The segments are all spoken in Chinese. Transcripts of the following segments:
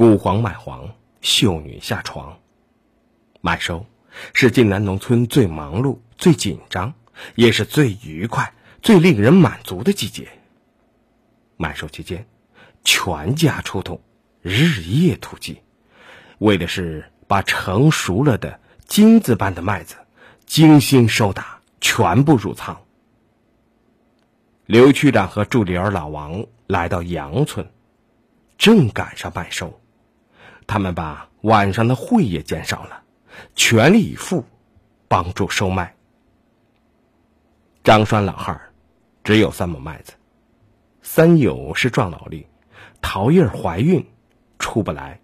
谷黄麦黄，秀女下床。麦收是晋南农村最忙碌、最紧张，也是最愉快、最令人满足的季节。麦收期间，全家出动，日夜突击，为的是把成熟了的金子般的麦子精心收打，全部入仓。刘区长和助理儿老王来到杨村，正赶上麦收，他们把晚上的会也减少了，全力以赴帮助收麦。张栓老汉儿只有三亩麦子，三友是壮劳力，桃叶怀孕出不来，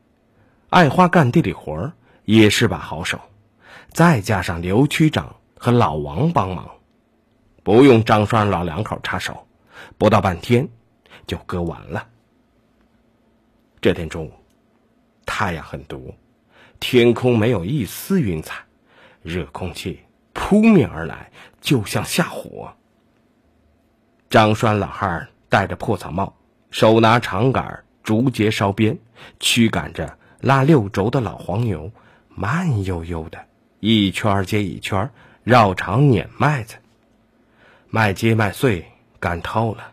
爱花干地里活儿也是把好手，再加上刘区长和老王帮忙。不用张栓老两口插手，不到半天就割完了。这天中午，太阳很毒，天空没有一丝云彩，热空气扑面而来，就像下火。张栓老汉戴着破草帽，手拿长杆，竹节烧鞭，驱赶着拉六轴的老黄牛，慢悠悠的一圈接一圈绕场碾麦子。麦秸麦穗干透了，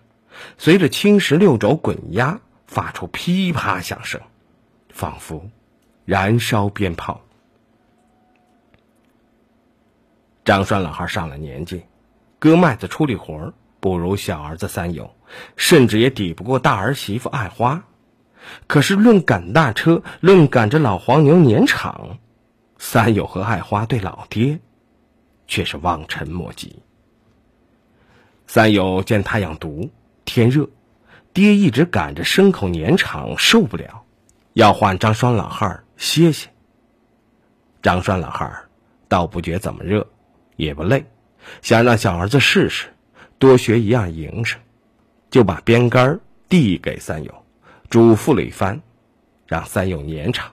随着青石六轴滚压，发出噼啪响声，仿佛燃烧鞭炮。张栓老汉上了年纪，割麦子出力活不如小儿子三友，甚至也抵不过大儿媳妇爱花。可是论赶大车，论赶着老黄牛撵场，三友和爱花对老爹却是望尘莫及。三友见太阳毒，天热，爹一直赶着牲口撵场，受不了，要换张栓老汉歇歇。张栓老汉倒不觉怎么热，也不累，想让小儿子试试，多学一样营生，就把鞭杆递给三友，嘱咐了一番，让三友撵场。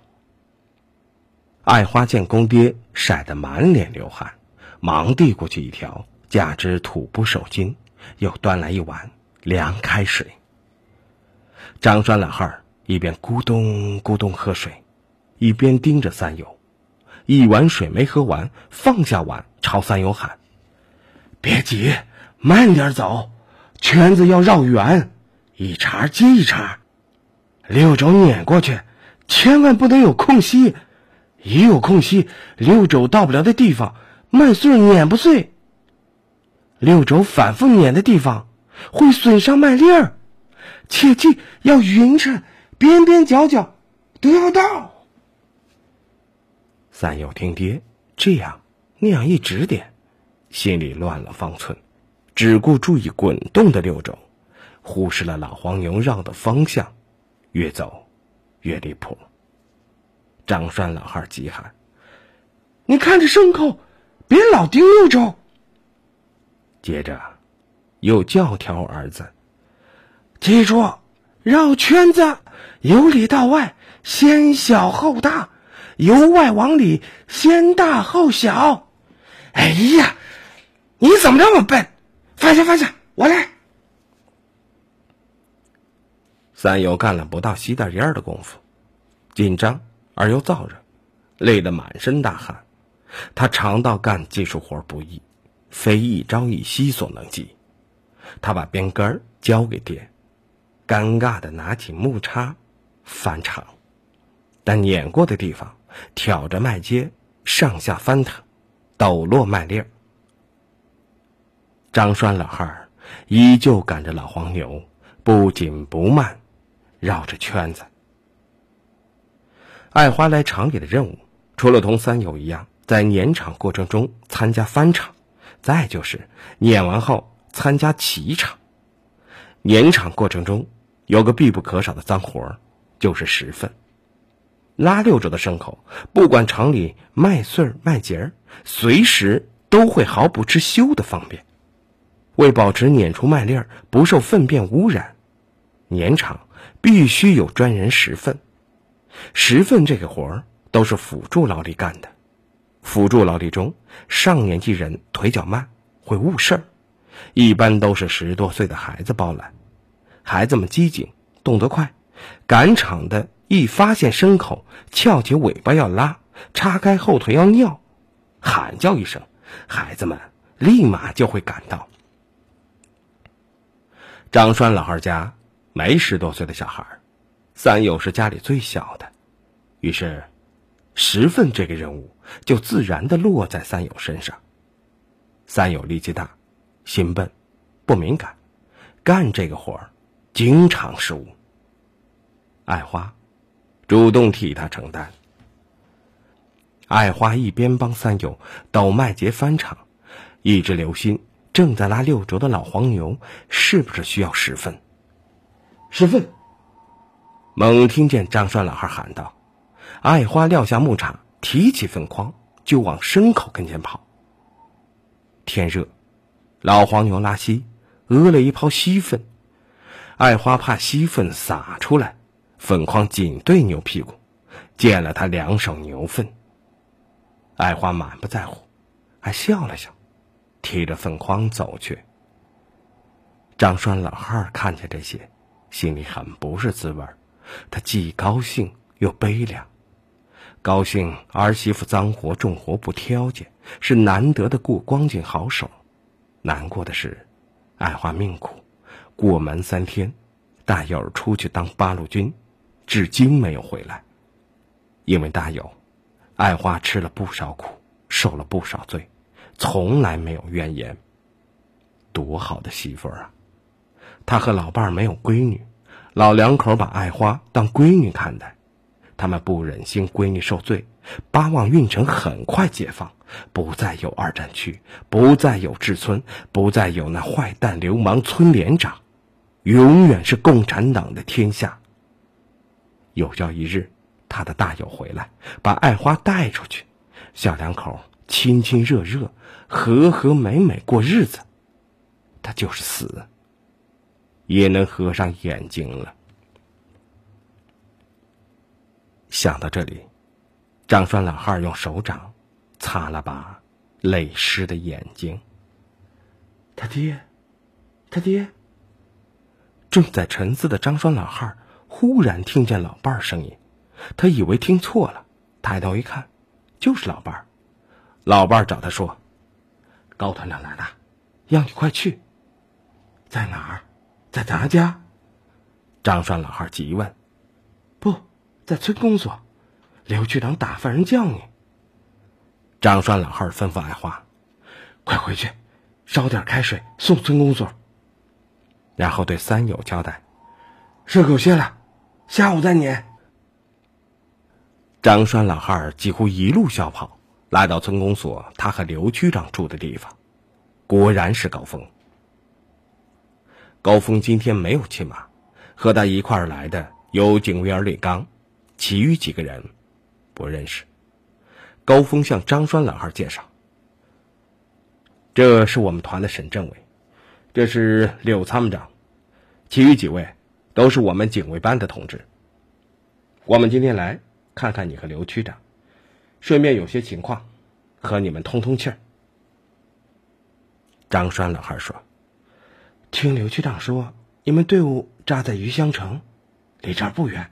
爱花见公爹晒得满脸流汗，忙递过去一条，加之土不手巾。又端来一碗凉开水。张栓老汉儿一边咕咚咕咚喝水，一边盯着三友。一碗水没喝完，放下碗，朝三友喊：“别急，慢点走，圈子要绕圆，一茬接一茬，六轴撵过去，千万不能有空隙。一有空隙，六轴到不了的地方，麦穗碾不碎。”六轴反复碾的地方会损伤麦粒儿，切记要匀称，边边角角都要到。三友听爹这样那样一指点，心里乱了方寸，只顾注意滚动的六轴，忽视了老黄牛绕的方向，越走越离谱。张栓老汉急喊：“你看着牲口，别老盯六轴。”接着，又教条儿子：“记住，绕圈子由里到外，先小后大；由外往里，先大后小。”哎呀，你怎么这么笨？放下，放下，我来。三友干了不到洗点烟的功夫，紧张而又燥热，累得满身大汗。他尝到干技术活不易。非一朝一夕所能及。他把鞭杆交给爹，尴尬的拿起木叉翻场，但碾过的地方挑着麦秸上下翻腾，抖落麦粒儿。张栓老汉儿依旧赶着老黄牛，不紧不慢，绕着圈子。爱花来厂里的任务，除了同三友一样在碾场过程中参加翻场。再就是碾完后参加骑场，碾场过程中有个必不可少的脏活儿，就是石粪。拉六轴的牲口，不管厂里麦穗儿麦秸儿，随时都会毫不知羞的方便。为保持碾出麦粒儿不受粪便污染，碾场必须有专人拾粪。拾粪这个活儿都是辅助劳力干的。辅助劳力中，上年纪人腿脚慢，会误事儿，一般都是十多岁的孩子包揽。孩子们机警，动得快，赶场的一发现牲口翘起尾巴要拉，叉开后腿要尿，喊叫一声，孩子们立马就会赶到。张栓老二家没十多岁的小孩，三友是家里最小的，于是，十份这个任务就自然的落在三友身上。三友力气大，心笨，不敏感，干这个活儿经常失误。爱花主动替他承担。爱花一边帮三友倒麦秸翻场，一直留心正在拉六轴的老黄牛是不是需要十分。十分。猛听见张栓老汉喊道：“爱花撂下木叉，提起粪筐就往牲口跟前跑。”天热，老黄牛拉稀，屙了一泡稀粪。爱花怕稀粪洒出来，粪筐紧对牛屁股，溅了他两手牛粪。爱花满不在乎，还笑了笑，提着粪筐走去。张栓老汉看见这些，心里很不是滋味他既高兴又悲凉。高兴儿媳妇脏活重活不挑拣，是难得的过光景好手；难过的是，爱花命苦，过门三天，大友出去当八路军，至今没有回来。因为大友，爱花吃了不少苦，受了不少罪，从来没有怨言。多好的媳妇儿啊！他和老伴儿没有闺女，老两口把爱花当闺女看待。他们不忍心闺女受罪，巴望运城很快解放，不再有二战区，不再有志村，不再有那坏蛋流氓村连长，永远是共产党的天下。有朝一日，他的大友回来，把爱花带出去，小两口亲亲热热，和和美美过日子，他就是死，也能合上眼睛了。想到这里，张栓老汉用手掌擦了把泪湿的眼睛。他爹，他爹。正在沉思的张栓老汉忽然听见老伴儿声音，他以为听错了，抬头一看，就是老伴儿。老伴儿找他说：“高团长来了，让你快去。”在哪儿？在咱家？张栓老汉急问：“不。”在村公所，刘局长打发人叫你。张栓老汉吩咐爱花：“快回去，烧点开水送村公所。”然后对三友交代：“热够些了，下午再撵。”张栓老汉几乎一路小跑，来到村公所，他和刘区长住的地方，果然是高峰。高峰今天没有骑马，和他一块儿来的有警卫员李刚。其余几个人不认识。高峰向张栓老汉介绍：“这是我们团的沈政委，这是柳参谋长，其余几位都是我们警卫班的同志。我们今天来看看你和刘区长，顺便有些情况和你们通通气儿。”张栓老汉说：“听刘区长说，你们队伍扎在余香城，离这儿不远。”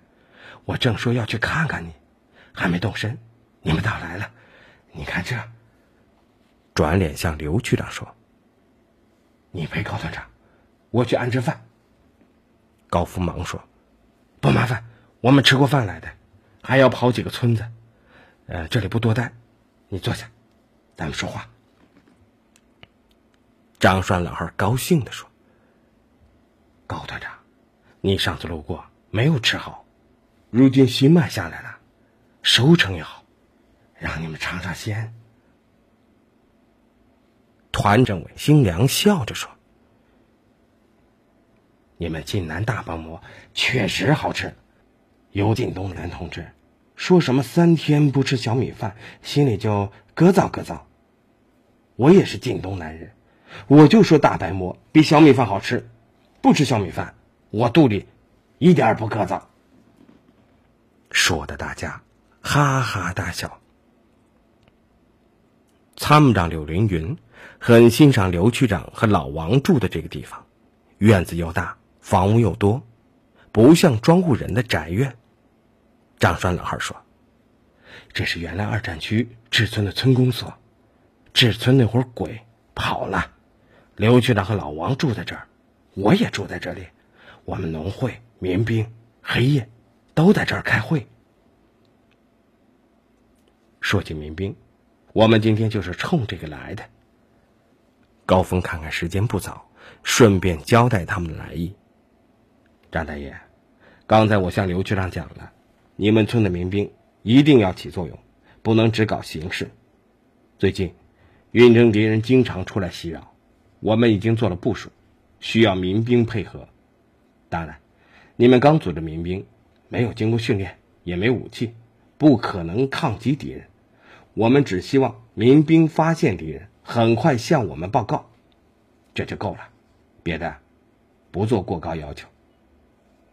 我正说要去看看你，还没动身，你们倒来了。你看这。转脸向刘区长说：“你陪高团长，我去安置饭。”高福忙说：“不麻烦，我们吃过饭来的，还要跑几个村子。呃，这里不多待，你坐下，咱们说话。”张栓老汉高兴的说：“高团长，你上次路过没有吃好。”如今新麦下来了，收成也好，让你们尝尝鲜。团政委心凉笑着说：“你们晋南大包馍确实好吃。尤晋东南同志说什么三天不吃小米饭，心里就咯噪咯噪。我也是晋东南人，我就说大白馍比小米饭好吃。不吃小米饭，我肚里一点不咯噪。”说的大家哈哈大笑。参谋长柳凌云很欣赏刘区长和老王住的这个地方，院子又大，房屋又多，不像庄户人的宅院。张栓老汉说：“这是原来二战区志村的村公所，志村那伙鬼跑了，刘局长和老王住在这儿，我也住在这里，我们农会、民兵、黑夜都在这儿开会。说起民兵，我们今天就是冲这个来的。”高峰看看时间不早，顺便交代他们的来意。张大爷，刚才我向刘局长讲了。你们村的民兵一定要起作用，不能只搞形式。最近，运城敌人经常出来袭扰，我们已经做了部署，需要民兵配合。当然，你们刚组织民兵，没有经过训练，也没武器，不可能抗击敌人。我们只希望民兵发现敌人，很快向我们报告，这就够了。别的，不做过高要求。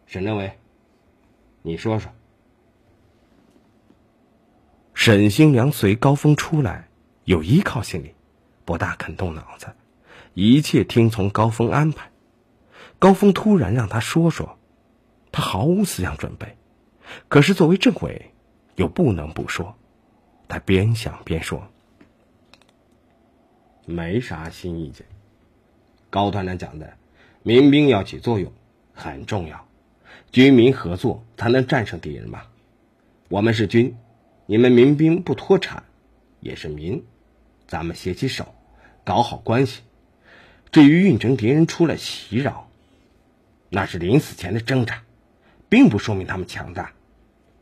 沈政委，你说说。沈星良随高峰出来，有依靠心理，不大肯动脑子，一切听从高峰安排。高峰突然让他说说，他毫无思想准备，可是作为政委，又不能不说。他边想边说：“没啥新意见。高团长讲的，民兵要起作用，很重要，军民合作才能战胜敌人嘛。我们是军。”你们民兵不脱产，也是民，咱们携起手，搞好关系。至于运城敌人出来袭扰，那是临死前的挣扎，并不说明他们强大，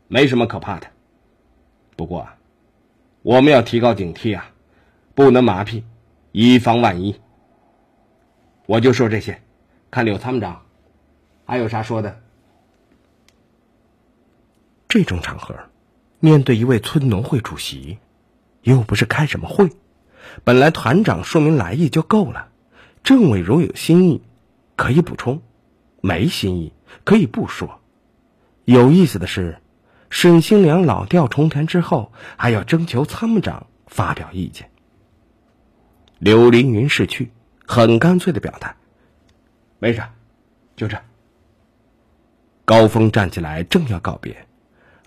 没什么可怕的。不过，我们要提高警惕啊，不能麻痹，以防万一。我就说这些，看柳参谋长还有啥说的。这种场合。面对一位村农会主席，又不是开什么会，本来团长说明来意就够了。政委如有新意，可以补充；没新意，可以不说。有意思的是，沈新良老调重弹之后，还要征求参谋长发表意见。柳凌云逝去，很干脆的表态：“没事，就这。”高峰站起来，正要告别。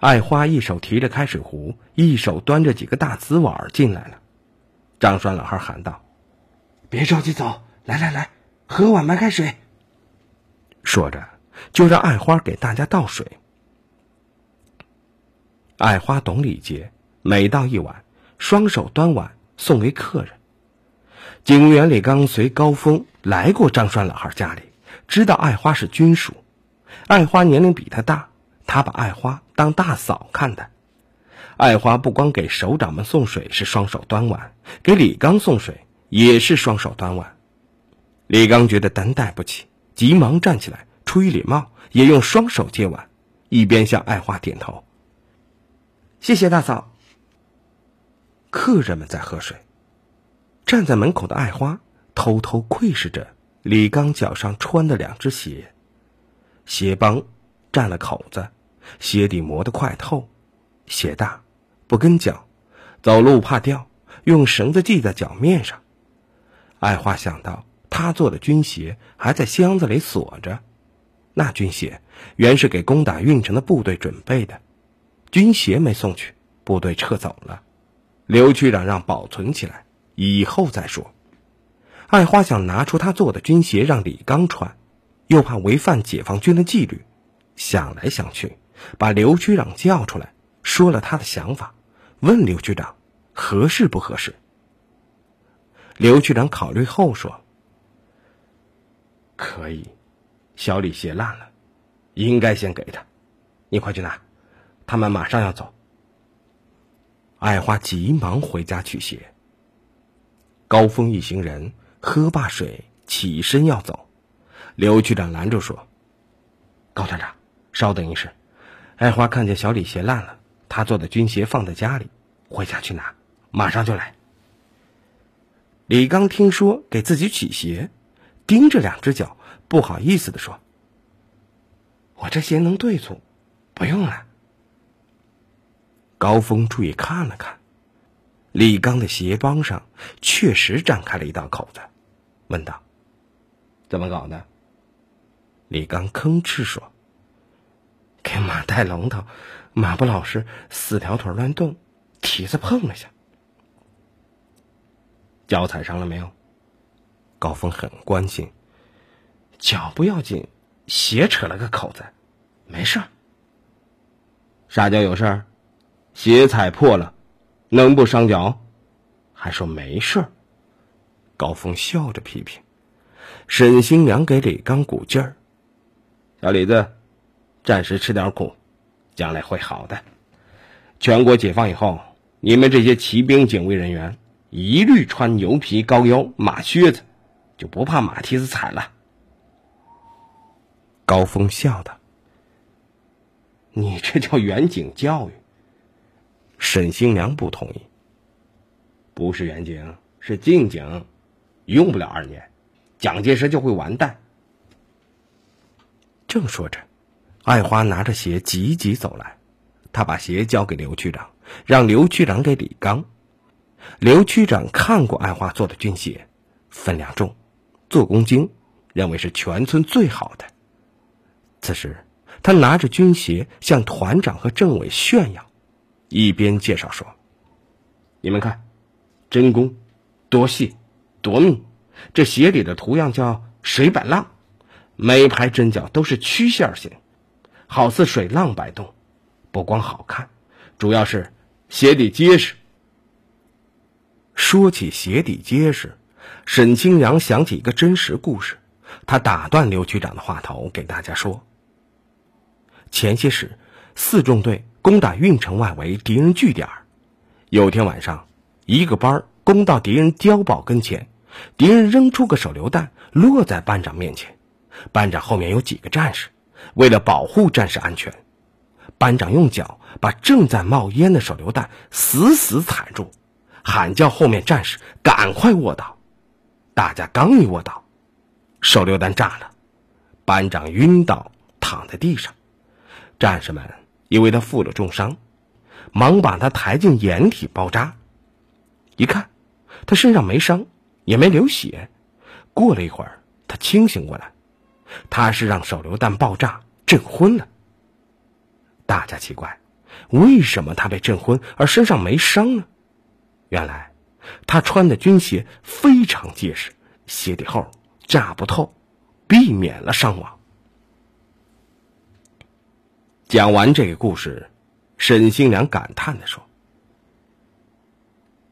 爱花一手提着开水壶，一手端着几个大瓷碗进来了。张栓老汉喊道：“别着急走，来来来，喝碗白开水。”说着，就让爱花给大家倒水。爱花懂礼节，每倒一碗，双手端碗送给客人。警务员李刚随高峰来过张栓老汉家里，知道爱花是军属，爱花年龄比他大。他把爱花当大嫂看待，爱花不光给首长们送水是双手端碗，给李刚送水也是双手端碗。李刚觉得担待不起，急忙站起来，出于礼貌，也用双手接碗，一边向爱花点头：“谢谢大嫂。”客人们在喝水，站在门口的爱花偷偷窥视着李刚脚上穿的两只鞋，鞋帮占了口子。鞋底磨得快透，鞋大，不跟脚，走路怕掉，用绳子系在脚面上。爱花想到他做的军鞋还在箱子里锁着，那军鞋原是给攻打运城的部队准备的，军鞋没送去，部队撤走了，刘区长让保存起来，以后再说。爱花想拿出他做的军鞋让李刚穿，又怕违反解放军的纪律，想来想去。把刘局长叫出来，说了他的想法，问刘局长合适不合适。刘局长考虑后说：“可以，小李鞋烂了，应该先给他，你快去拿，他们马上要走。”爱花急忙回家取鞋。高峰一行人喝罢水，起身要走，刘局长拦住说：“高团长，稍等一时。”爱花看见小李鞋烂了，他做的军鞋放在家里，回家去拿，马上就来。李刚听说给自己取鞋，盯着两只脚，不好意思的说：“我这鞋能对付，不用了。”高峰注意看了看，李刚的鞋帮上确实展开了一道口子，问道：“怎么搞的？”李刚吭哧说。给马带龙头，马不老实，四条腿乱动，蹄子碰了下，脚踩伤了没有？高峰很关心。脚不要紧，鞋扯了个口子，没事儿。啥叫有事儿？鞋踩破了，能不伤脚？还说没事儿。高峰笑着批评。沈新娘给李刚鼓劲儿：“小李子，暂时吃点苦，将来会好的。全国解放以后，你们这些骑兵警卫人员一律穿牛皮高腰马靴子，就不怕马蹄子踩了。”高峰笑道：“你这叫远景教育。”沈新娘不同意：“不是远景，是近景，用不了二年，蒋介石就会完蛋。”正说着，爱花拿着鞋急急走来，他把鞋交给刘区长，让刘区长给李刚。刘区长看过爱花做的军鞋，分量重，做工精，认为是全村最好的。此时，他拿着军鞋向团长和政委炫耀，一边介绍说：“你们看，针工多细，多密。这鞋底的图样叫水板浪，每排针脚都是曲线形，好似水浪摆动。不光好看，主要是鞋底结实。”说起鞋底结实，沈清扬想起一个真实故事，他打断刘局长的话头，给大家说。前些时，四中队攻打运城外围敌人据点。有天晚上，一个班攻到敌人碉堡跟前，敌人扔出个手榴弹，落在班长面前。班长后面有几个战士，为了保护战士安全，班长用脚把正在冒烟的手榴弹死死踩住，喊叫后面战士赶快卧倒。大家刚一卧倒，手榴弹炸了，班长晕倒，躺在地上。战士们以为他负了重伤，忙把他抬进掩体包扎。一看，他身上没伤，也没流血。过了一会儿，他清醒过来，他是让手榴弹爆炸震昏了。大家奇怪，为什么他被震昏而身上没伤呢？原来，他穿的军鞋非常结实，鞋底厚，炸不透，避免了伤亡。讲完这个故事，沈星良感叹的说：“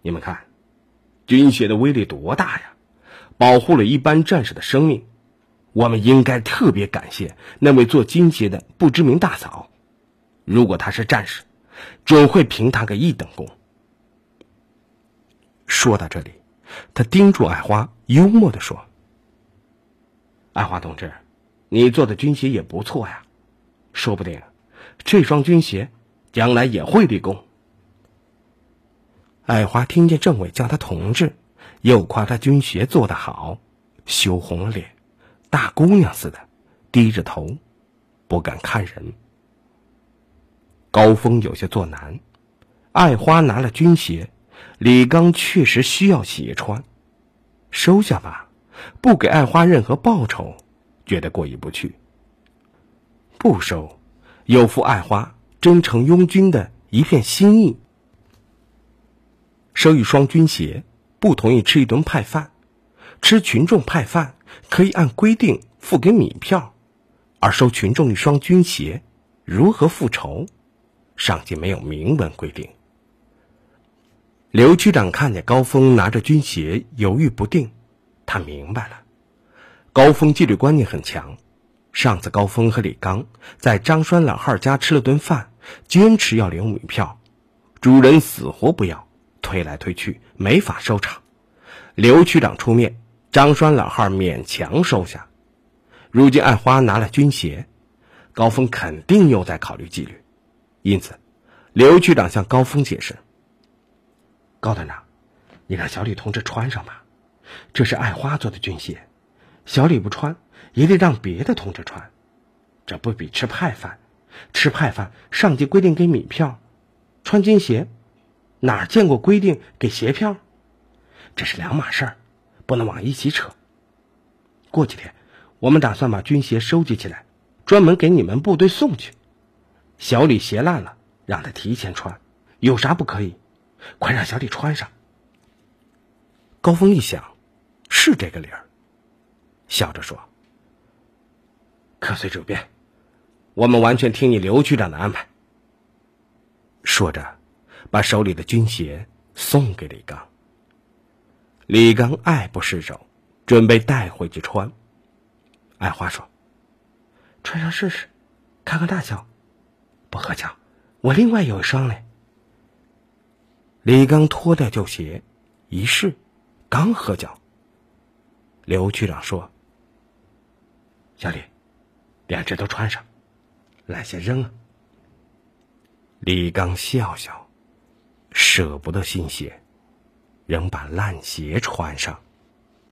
你们看，军鞋的威力多大呀！保护了一般战士的生命，我们应该特别感谢那位做军鞋的不知名大嫂。如果她是战士，准会评她个一等功。”说到这里，他盯住爱花，幽默的说：“爱花同志，你做的军鞋也不错呀，说不定……”这双军鞋，将来也会立功。爱花听见政委叫他同志，又夸他军鞋做得好，羞红了脸，大姑娘似的，低着头，不敢看人。高峰有些作难，爱花拿了军鞋，李刚确实需要鞋穿，收下吧，不给爱花任何报酬，觉得过意不去。不收。有负爱花真诚拥军的一片心意，收一双军鞋，不同意吃一顿派饭，吃群众派饭可以按规定付给米票，而收群众一双军鞋，如何复仇？上级没有明文规定。刘区长看见高峰拿着军鞋犹豫不定，他明白了，高峰纪律观念很强。上次高峰和李刚在张栓老汉家吃了顿饭，坚持要领米票，主人死活不要，推来推去没法收场。刘区长出面，张栓老汉勉强收下。如今爱花拿了军鞋，高峰肯定又在考虑纪律，因此，刘局长向高峰解释：“高团长，你让小李同志穿上吧，这是爱花做的军鞋，小李不穿。”也得让别的同志穿，这不比吃派饭？吃派饭，上级规定给米票，穿军鞋，哪见过规定给鞋票？这是两码事儿，不能往一起扯。过几天，我们打算把军鞋收集起来，专门给你们部队送去。小李鞋烂了，让他提前穿，有啥不可以？快让小李穿上。高峰一想，是这个理儿，笑着说：“可随主便，我们完全听你刘局长的安排。”说着，把手里的军鞋送给李刚。李刚爱不释手，准备带回去穿。爱花说：“穿上试试，看看大小，不合脚，我另外有一双嘞。”李刚脱掉旧鞋，一试，刚合脚。刘局长说：“小李，两只都穿上，烂鞋扔了。”李刚笑笑，舍不得新鞋。仍把烂鞋穿上。